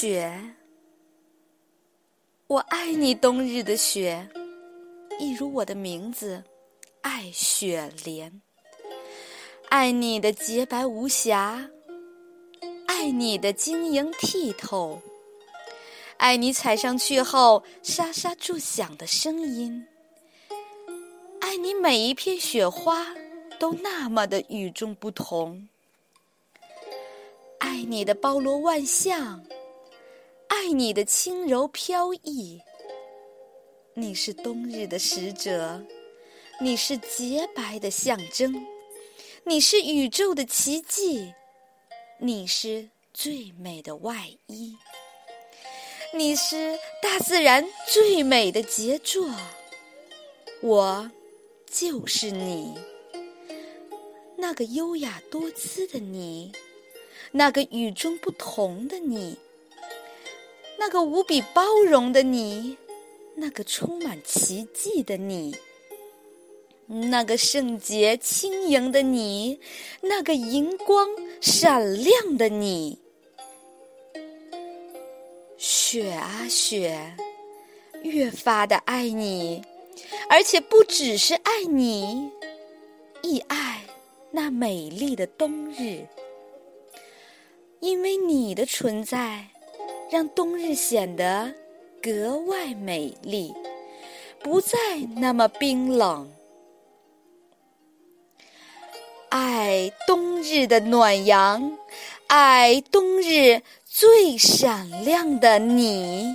雪，我爱你，冬日的雪，一如我的名字，爱雪莲。爱你的洁白无瑕，爱你的晶莹剔透，爱你踩上去后沙沙作响的声音，爱你每一片雪花都那么的与众不同。爱你的包罗万象，你的轻柔飘逸。你是冬日的使者，你是洁白的象征，你是宇宙的奇迹，你是最美的外衣，你是大自然最美的杰作。我就是你，那个优雅多姿的你。那个与众不同的你，那个无比包容的你，那个充满奇迹的你，那个圣洁轻盈的你，那个银光闪亮的你，雪啊雪，越发的爱你，而且不只是爱你，亦爱那美丽的冬日。因为你的存在，让冬日显得格外美丽，不再那么冰冷。爱冬日的暖阳，爱冬日最闪亮的你。